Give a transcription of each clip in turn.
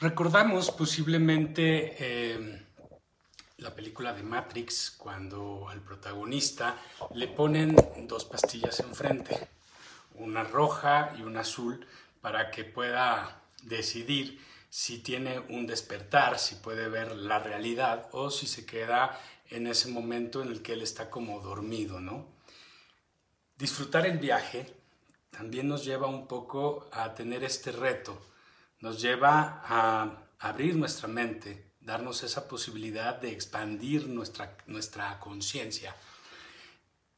Recordamos posiblemente eh, la película de Matrix cuando al protagonista le ponen dos pastillas enfrente, una roja y una azul, para que pueda decidir si tiene un despertar, si puede ver la realidad o si se queda en ese momento en el que él está como dormido, ¿no? Disfrutar el viaje también nos lleva un poco a tener este reto nos lleva a abrir nuestra mente, darnos esa posibilidad de expandir nuestra, nuestra conciencia.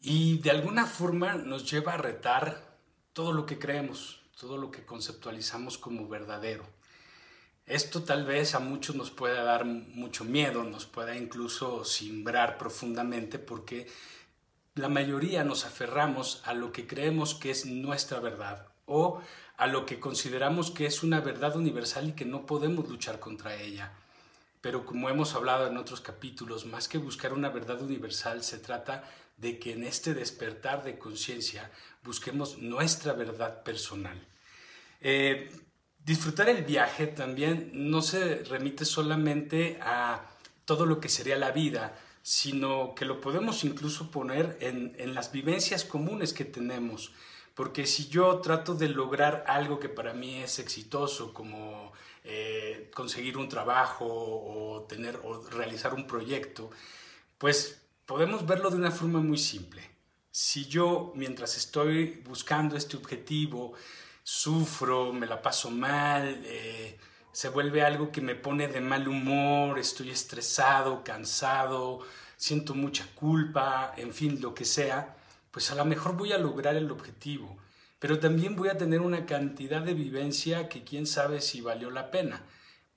Y de alguna forma nos lleva a retar todo lo que creemos, todo lo que conceptualizamos como verdadero. Esto tal vez a muchos nos pueda dar mucho miedo, nos pueda incluso simbrar profundamente porque la mayoría nos aferramos a lo que creemos que es nuestra verdad o a lo que consideramos que es una verdad universal y que no podemos luchar contra ella. Pero como hemos hablado en otros capítulos, más que buscar una verdad universal, se trata de que en este despertar de conciencia busquemos nuestra verdad personal. Eh, disfrutar el viaje también no se remite solamente a todo lo que sería la vida, sino que lo podemos incluso poner en, en las vivencias comunes que tenemos. Porque si yo trato de lograr algo que para mí es exitoso, como eh, conseguir un trabajo o, tener, o realizar un proyecto, pues podemos verlo de una forma muy simple. Si yo, mientras estoy buscando este objetivo, sufro, me la paso mal, eh, se vuelve algo que me pone de mal humor, estoy estresado, cansado, siento mucha culpa, en fin, lo que sea, pues a lo mejor voy a lograr el objetivo, pero también voy a tener una cantidad de vivencia que quién sabe si valió la pena.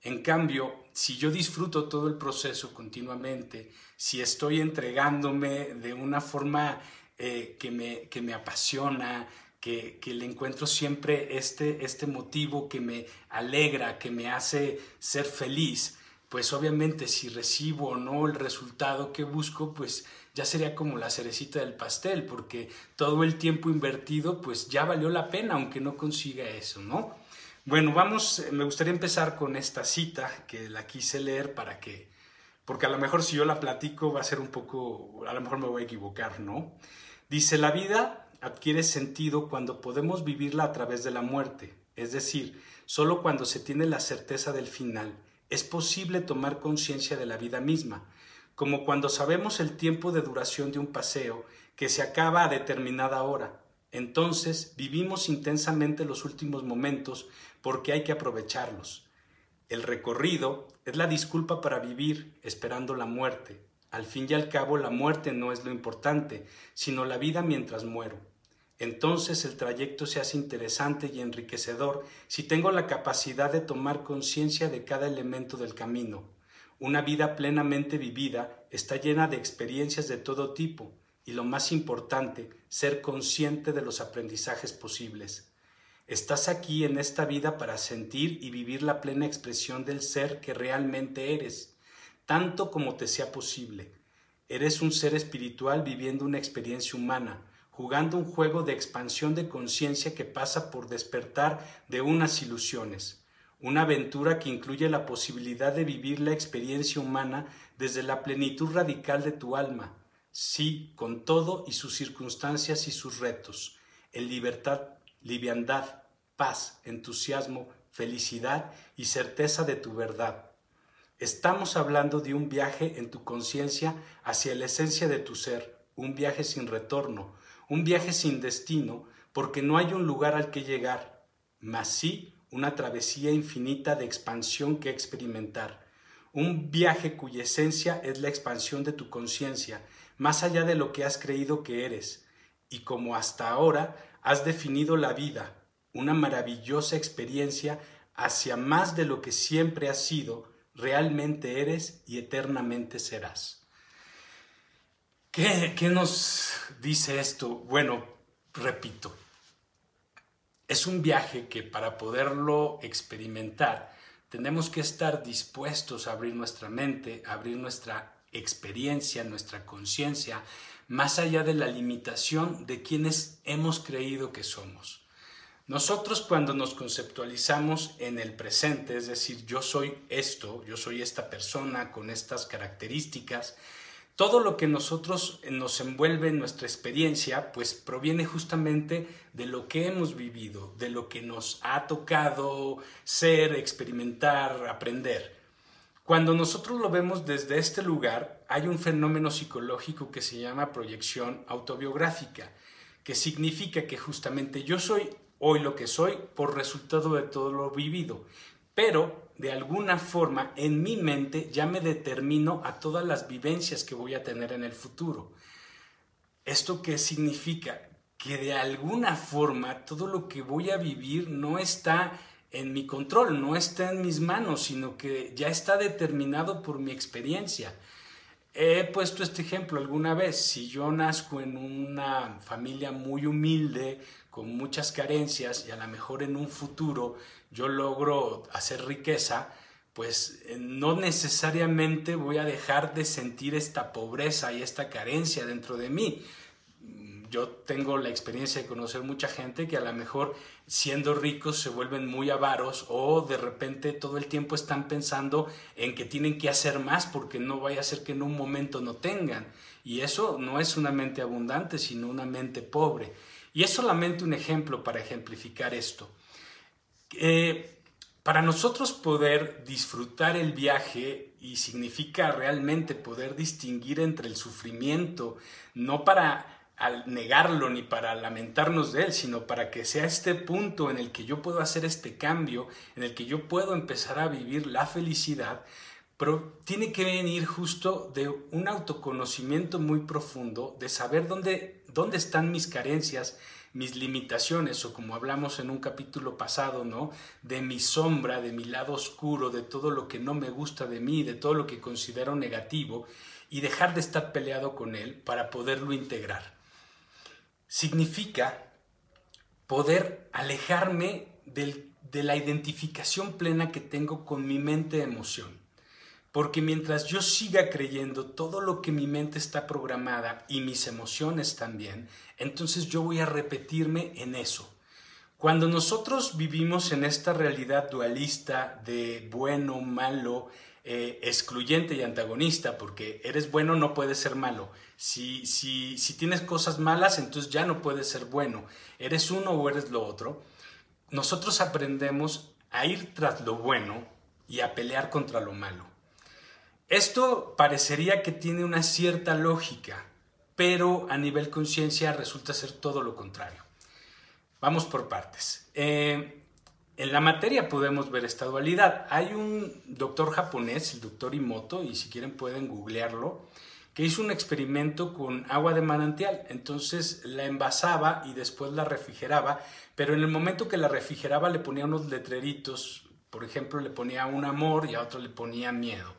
En cambio, si yo disfruto todo el proceso continuamente, si estoy entregándome de una forma eh, que, me, que me apasiona, que, que, le encuentro siempre este, este motivo que me alegra, que me hace ser feliz, pues obviamente si recibo o no el resultado que busco, pues ya sería como la cerecita del pastel, porque todo el tiempo invertido, pues ya valió la pena, aunque no consiga eso, ¿no? Bueno, vamos, eh, me gustaría empezar con esta cita que la quise leer para que, porque a lo mejor si yo la platico va a ser un poco, a lo mejor me voy a equivocar, ¿no? Dice, la vida adquiere sentido cuando podemos vivirla a través de la muerte, es decir, solo cuando se tiene la certeza del final, es posible tomar conciencia de la vida misma, como cuando sabemos el tiempo de duración de un paseo que se acaba a determinada hora. Entonces vivimos intensamente los últimos momentos porque hay que aprovecharlos. El recorrido es la disculpa para vivir esperando la muerte. Al fin y al cabo la muerte no es lo importante, sino la vida mientras muero. Entonces el trayecto se hace interesante y enriquecedor si tengo la capacidad de tomar conciencia de cada elemento del camino, una vida plenamente vivida está llena de experiencias de todo tipo y lo más importante, ser consciente de los aprendizajes posibles. Estás aquí en esta vida para sentir y vivir la plena expresión del ser que realmente eres, tanto como te sea posible. Eres un ser espiritual viviendo una experiencia humana, jugando un juego de expansión de conciencia que pasa por despertar de unas ilusiones. Una aventura que incluye la posibilidad de vivir la experiencia humana desde la plenitud radical de tu alma, sí, con todo y sus circunstancias y sus retos, en libertad, liviandad, paz, entusiasmo, felicidad y certeza de tu verdad. Estamos hablando de un viaje en tu conciencia hacia la esencia de tu ser, un viaje sin retorno, un viaje sin destino, porque no hay un lugar al que llegar, mas sí una travesía infinita de expansión que experimentar, un viaje cuya esencia es la expansión de tu conciencia, más allá de lo que has creído que eres, y como hasta ahora has definido la vida, una maravillosa experiencia hacia más de lo que siempre has sido, realmente eres y eternamente serás. ¿Qué, nos dice esto? Bueno, repito, es un viaje que para poderlo experimentar tenemos que estar dispuestos a abrir nuestra mente, a abrir nuestra experiencia, nuestra conciencia, más allá de la limitación de quienes hemos creído que somos. Nosotros cuando nos conceptualizamos en el presente, es decir, yo soy esto, yo soy esta persona con estas características, todo lo que nosotros nos envuelve en nuestra experiencia, pues proviene justamente de lo que hemos vivido, de lo que nos ha tocado ser, experimentar, aprender. Cuando nosotros lo vemos desde este lugar, hay un fenómeno psicológico que se llama proyección autobiográfica, que significa que justamente yo soy hoy lo que soy por resultado de todo lo vivido. Pero de alguna forma en mi mente ya me determino a todas las vivencias que voy a tener en el futuro. ¿Esto qué significa? Que de alguna forma todo lo que voy a vivir no está en mi control, no está en mis manos, sino que ya está determinado por mi experiencia. He puesto este ejemplo alguna vez. Si yo nazco en una familia muy humilde, con muchas carencias y a lo mejor en un futuro yo logro hacer riqueza, pues eh, no necesariamente voy a dejar de sentir esta pobreza y esta carencia dentro de mí. Yo tengo la experiencia de conocer mucha gente que a lo mejor siendo ricos se vuelven muy avaros o de repente todo el tiempo están pensando en que tienen que hacer más porque no vaya a ser que en un momento no tengan. Y eso no es una mente abundante, sino una mente pobre. Y es solamente un ejemplo para ejemplificar esto. Eh, para nosotros poder disfrutar el viaje y significa realmente poder distinguir entre el sufrimiento, no para al negarlo ni para lamentarnos de él, sino para que sea este punto en el que yo puedo hacer este cambio, en el que yo puedo empezar a vivir la felicidad, pero tiene que venir justo de un autoconocimiento muy profundo, de saber dónde, dónde están mis carencias, mis limitaciones, o como hablamos en un capítulo pasado, ¿no? De mi sombra, de mi lado oscuro, de todo lo que no me gusta de mí, de todo lo que considero negativo, y dejar de estar peleado con él para poderlo integrar significa poder alejarme de la identificación plena que tengo con mi mente-emoción. Porque mientras yo siga creyendo todo lo que mi mente está programada y mis emociones también, entonces yo voy a repetirme en eso. Cuando nosotros vivimos en esta realidad dualista de bueno, malo, eh, excluyente y antagonista, porque eres bueno, no puedes ser malo. Si, si, si tienes cosas malas, entonces ya no puedes ser bueno. Eres uno o eres lo otro. Nosotros aprendemos a ir tras lo bueno y a pelear contra lo malo. Esto parecería que tiene una cierta lógica, pero a nivel conciencia resulta ser todo lo contrario. Vamos por partes. Eh, en la materia podemos ver esta dualidad. Hay un doctor japonés, el doctor Imoto, y si quieren pueden googlearlo, que hizo un experimento con agua de manantial. Entonces la envasaba y después la refrigeraba, pero en el momento que la refrigeraba le ponía unos letreritos, por ejemplo, le ponía un amor y a otro le ponía miedo.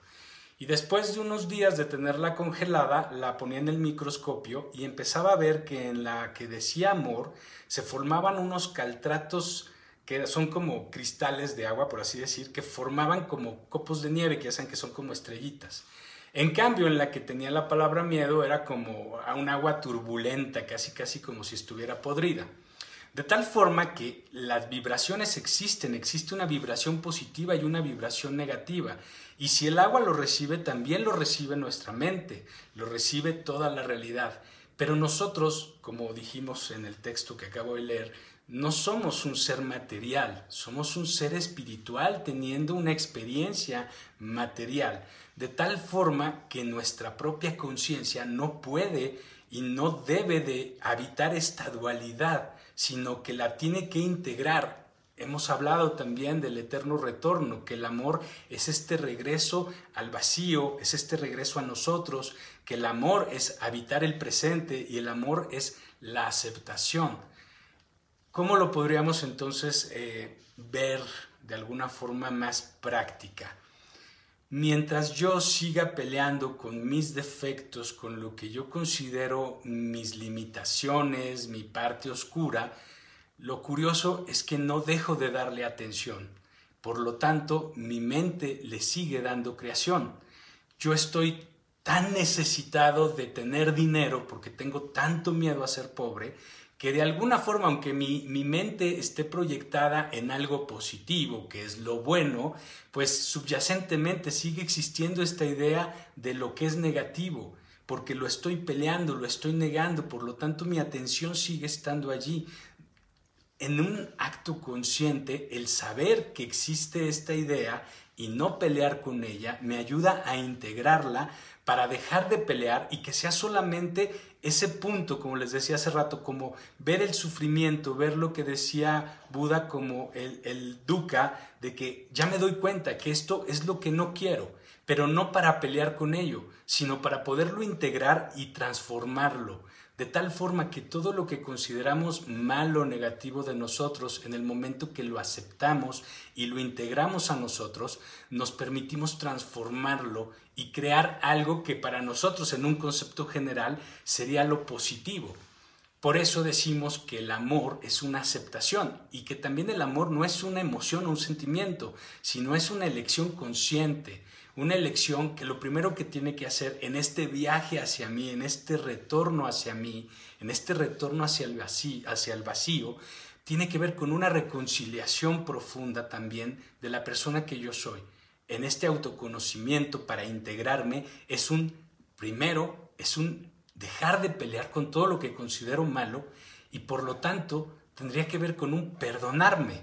Y después de unos días de tenerla congelada, la ponía en el microscopio y empezaba a ver que en la que decía amor se formaban unos caltratos que son como cristales de agua, por así decir, que formaban como copos de nieve, que hacen que son como estrellitas. En cambio, en la que tenía la palabra miedo era como a un agua turbulenta, casi casi como si estuviera podrida. De tal forma que las vibraciones existen, existe una vibración positiva y una vibración negativa. Y si el agua lo recibe, también lo recibe nuestra mente, lo recibe toda la realidad. Pero nosotros, como dijimos en el texto que acabo de leer, no somos un ser material, somos un ser espiritual teniendo una experiencia material, de tal forma que nuestra propia conciencia no puede y no debe de habitar esta dualidad, sino que la tiene que integrar. Hemos hablado también del eterno retorno, que el amor es este regreso al vacío, es este regreso a nosotros, que el amor es habitar el presente y el amor es la aceptación. ¿Cómo lo podríamos entonces eh, ver de alguna forma más práctica? Mientras yo siga peleando con mis defectos, con lo que yo considero mis limitaciones, mi parte oscura, lo curioso es que no dejo de darle atención. Por lo tanto, mi mente le sigue dando creación. Yo estoy tan necesitado de tener dinero porque tengo tanto miedo a ser pobre que de alguna forma, aunque mi, mi, mente esté proyectada en algo positivo, que es lo bueno, pues subyacentemente sigue existiendo esta idea de lo que es negativo, porque lo estoy peleando, lo estoy negando, por lo tanto mi atención sigue estando allí. En un acto consciente, el saber que existe esta idea y no pelear con ella me ayuda a integrarla para dejar de pelear y que sea solamente ese punto, como les decía hace rato, como ver el sufrimiento, ver lo que decía Buda como el, el de que ya me doy cuenta que esto es lo que no quiero, pero no para pelear con ello, sino para poderlo integrar y transformarlo de tal forma que todo lo que consideramos malo o negativo de nosotros, en el momento que lo aceptamos y lo integramos a nosotros, nos permitimos transformarlo y crear algo que para nosotros en un concepto general sería lo positivo. Por eso decimos que el amor es una aceptación y que también el amor no es una emoción o un sentimiento, sino es una elección consciente, una elección que lo primero que tiene que hacer en este viaje hacia mí, en este retorno hacia mí, en este retorno hacia el vacío, el vacío tiene que ver con una reconciliación profunda también de la persona que yo soy. En este autoconocimiento para integrarme es un, primero, es un dejar de pelear con todo lo que considero malo y por lo tanto tendría que ver con un perdonarme,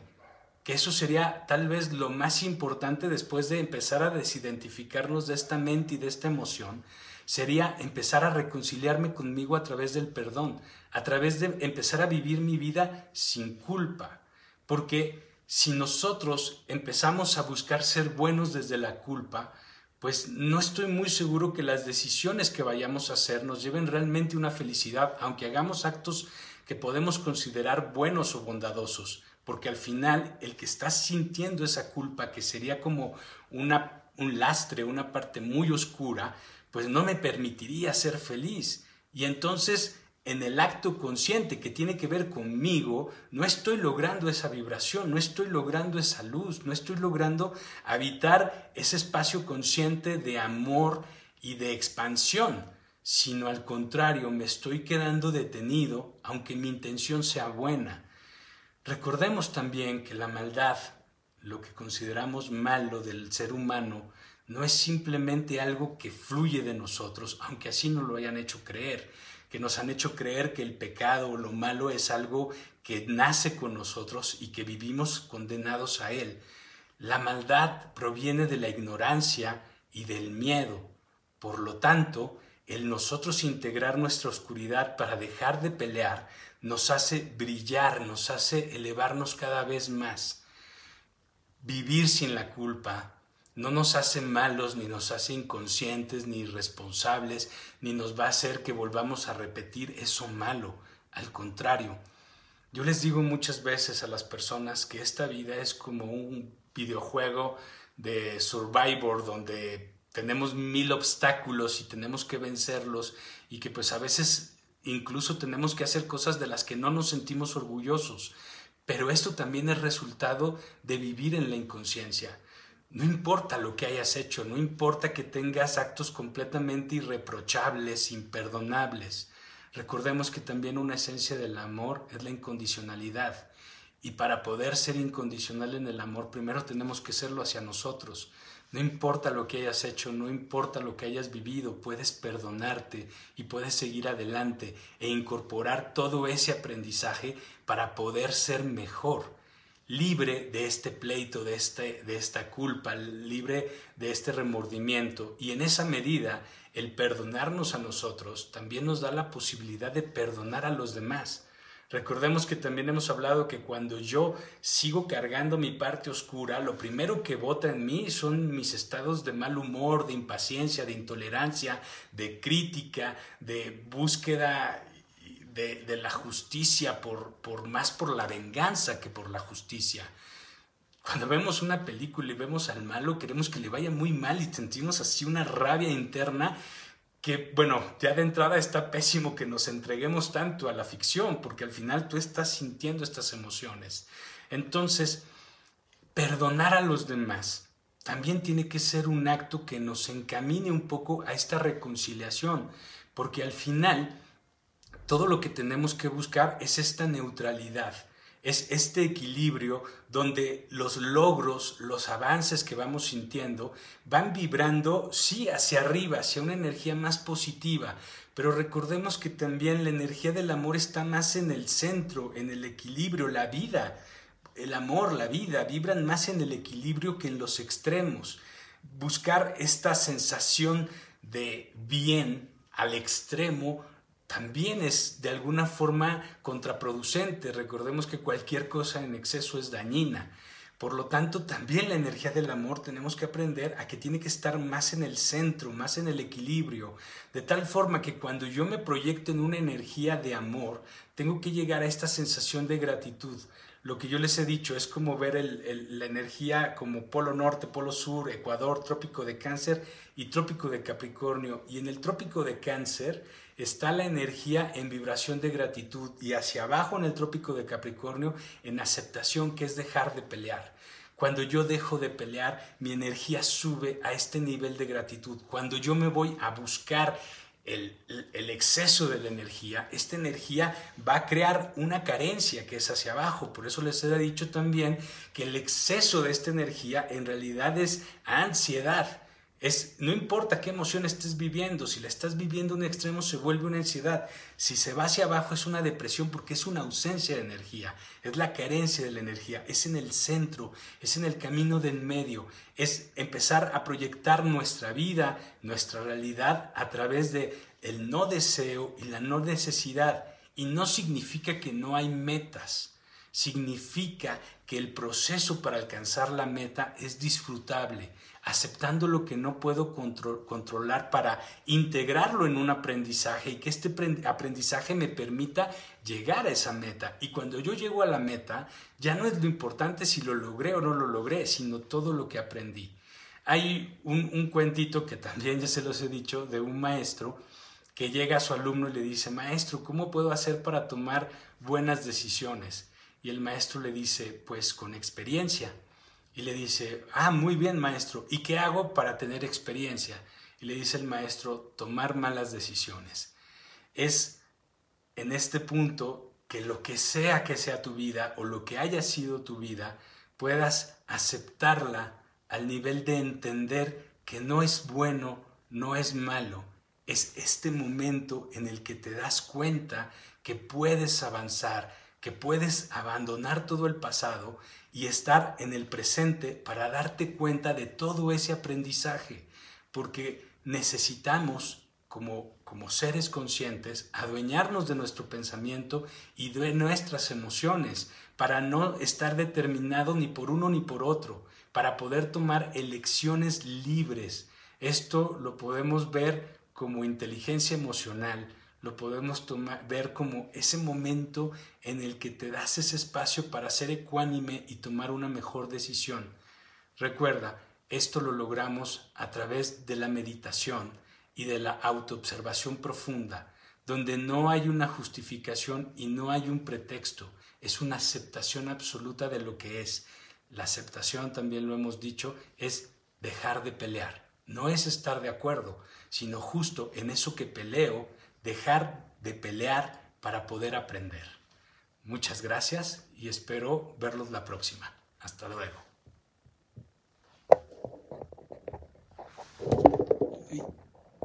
que eso sería tal vez lo más importante después de empezar a desidentificarnos de esta mente y de esta emoción, sería empezar a reconciliarme conmigo a través del perdón, a través de empezar a vivir mi vida sin culpa, porque si nosotros empezamos a buscar ser buenos desde la culpa, pues no estoy muy seguro que las decisiones que vayamos a hacer nos lleven realmente una felicidad, aunque hagamos actos que podemos considerar buenos o bondadosos porque al final el que está sintiendo esa culpa, que sería como una, un lastre, una parte muy oscura, pues no me permitiría ser feliz. Y entonces, en el acto consciente que tiene que ver conmigo, no estoy logrando esa vibración, no estoy logrando esa luz, no estoy logrando habitar ese espacio consciente de amor y de expansión, sino al contrario, me estoy quedando detenido, aunque mi intención sea buena. Recordemos también que la maldad, lo que consideramos malo del ser humano, no es simplemente algo que fluye de nosotros, aunque así nos lo hayan hecho creer, que nos han hecho creer que el pecado o lo malo es algo que nace con nosotros y que vivimos condenados a él. La maldad proviene de la ignorancia y del miedo. Por lo tanto, el nosotros integrar nuestra oscuridad para dejar de pelear nos hace brillar, nos hace elevarnos cada vez más. Vivir sin la culpa no nos hace malos, ni nos hace inconscientes, ni irresponsables, ni nos va a hacer que volvamos a repetir eso malo. Al contrario, yo les digo muchas veces a las personas que esta vida es como un videojuego de Survivor donde tenemos mil obstáculos y tenemos que vencerlos y que pues a veces incluso tenemos que hacer cosas de las que no nos sentimos orgullosos. Pero esto también es resultado de vivir en la inconsciencia. No importa lo que hayas hecho, no importa que tengas actos completamente irreprochables, imperdonables. Recordemos que también una esencia del amor es la incondicionalidad. Y para poder ser incondicional en el amor, primero tenemos que serlo hacia nosotros. No importa lo que hayas hecho, no importa lo que hayas vivido, puedes perdonarte y puedes seguir adelante e incorporar todo ese aprendizaje para poder ser mejor, libre de este pleito, de, este, esta culpa, libre de este remordimiento. Y en esa medida, el perdonarnos a nosotros también nos da la posibilidad de perdonar a los demás. Recordemos que también hemos hablado que cuando yo sigo cargando mi parte oscura, lo primero que vota en mí son mis estados de mal humor, de impaciencia, de intolerancia, de crítica, de búsqueda de, la justicia, por, más por la venganza que por la justicia. Cuando vemos una película y vemos al malo, queremos que le vaya muy mal y sentimos así una rabia interna que, bueno, ya de entrada está pésimo que nos entreguemos tanto a la ficción, porque al final tú estás sintiendo estas emociones. Entonces, perdonar a los demás también tiene que ser un acto que nos encamine un poco a esta reconciliación, porque al final todo lo que tenemos que buscar es esta neutralidad, es este equilibrio donde los logros, los avances que vamos sintiendo van vibrando, sí, hacia arriba, hacia una energía más positiva, pero recordemos que también la energía del amor está más en el centro, en el equilibrio, la vida. El amor, la vida, vibran más en el equilibrio que en los extremos. Buscar esta sensación de bien al extremo también es de alguna forma contraproducente. Recordemos que cualquier cosa en exceso es dañina. Por lo tanto, también la energía del amor tenemos que aprender a que tiene que estar más en el centro, más en el equilibrio, de tal forma que cuando yo me proyecto en una energía de amor, tengo que llegar a esta sensación de gratitud. Lo que yo les he dicho es como ver la energía como polo norte, polo sur, Ecuador, trópico de cáncer y trópico de Capricornio. Y en el trópico de cáncer, está la energía en vibración de gratitud y hacia abajo en el trópico de Capricornio en aceptación, que es dejar de pelear. Cuando yo dejo de pelear, mi energía sube a este nivel de gratitud. Cuando yo me voy a buscar el, exceso de la energía, esta energía va a crear una carencia que es hacia abajo. Por eso les he dicho también que el exceso de esta energía en realidad es ansiedad. Es, no importa qué emoción estés viviendo, si la estás viviendo en extremo se vuelve una ansiedad, si se va hacia abajo es una depresión porque es una ausencia de energía, es la carencia de la energía, es en el centro, es en el camino del medio, es empezar a proyectar nuestra vida, nuestra realidad a través de el no deseo y la no necesidad. Y no significa que no hay metas, significa que el proceso para alcanzar la meta es disfrutable aceptando lo que no puedo controlar para integrarlo en un aprendizaje y que este aprendizaje me permita llegar a esa meta. Y cuando yo llego a la meta, ya no es lo importante si lo logré o no lo logré, sino todo lo que aprendí. Hay un, un cuentito que también ya se los he dicho de un maestro que llega a su alumno y le dice, maestro, ¿cómo puedo hacer para tomar buenas decisiones? Y el maestro le dice, pues con experiencia. Y le dice, ah, muy bien maestro, ¿y qué hago para tener experiencia? Y le dice el maestro, tomar malas decisiones. Es en este punto que lo que sea que sea tu vida o lo que haya sido tu vida, puedas aceptarla al nivel de entender que no es bueno, no es malo. Es este momento en el que te das cuenta que puedes avanzar, que puedes abandonar todo el pasado y estar en el presente para darte cuenta de todo ese aprendizaje, porque necesitamos como, como seres conscientes adueñarnos de nuestro pensamiento y de nuestras emociones para no estar determinado ni por uno ni por otro, para poder tomar elecciones libres. Esto lo podemos ver como inteligencia emocional, lo podemos ver como ese momento en el que te das ese espacio para ser ecuánime y tomar una mejor decisión. Recuerda, esto lo logramos a través de la meditación y de la autoobservación profunda, donde no hay una justificación y no hay un pretexto, es una aceptación absoluta de lo que es. La aceptación, también lo hemos dicho, es dejar de pelear. No es estar de acuerdo, sino justo en eso que peleo, dejar de pelear para poder aprender. Muchas gracias y espero verlos la próxima. Hasta luego.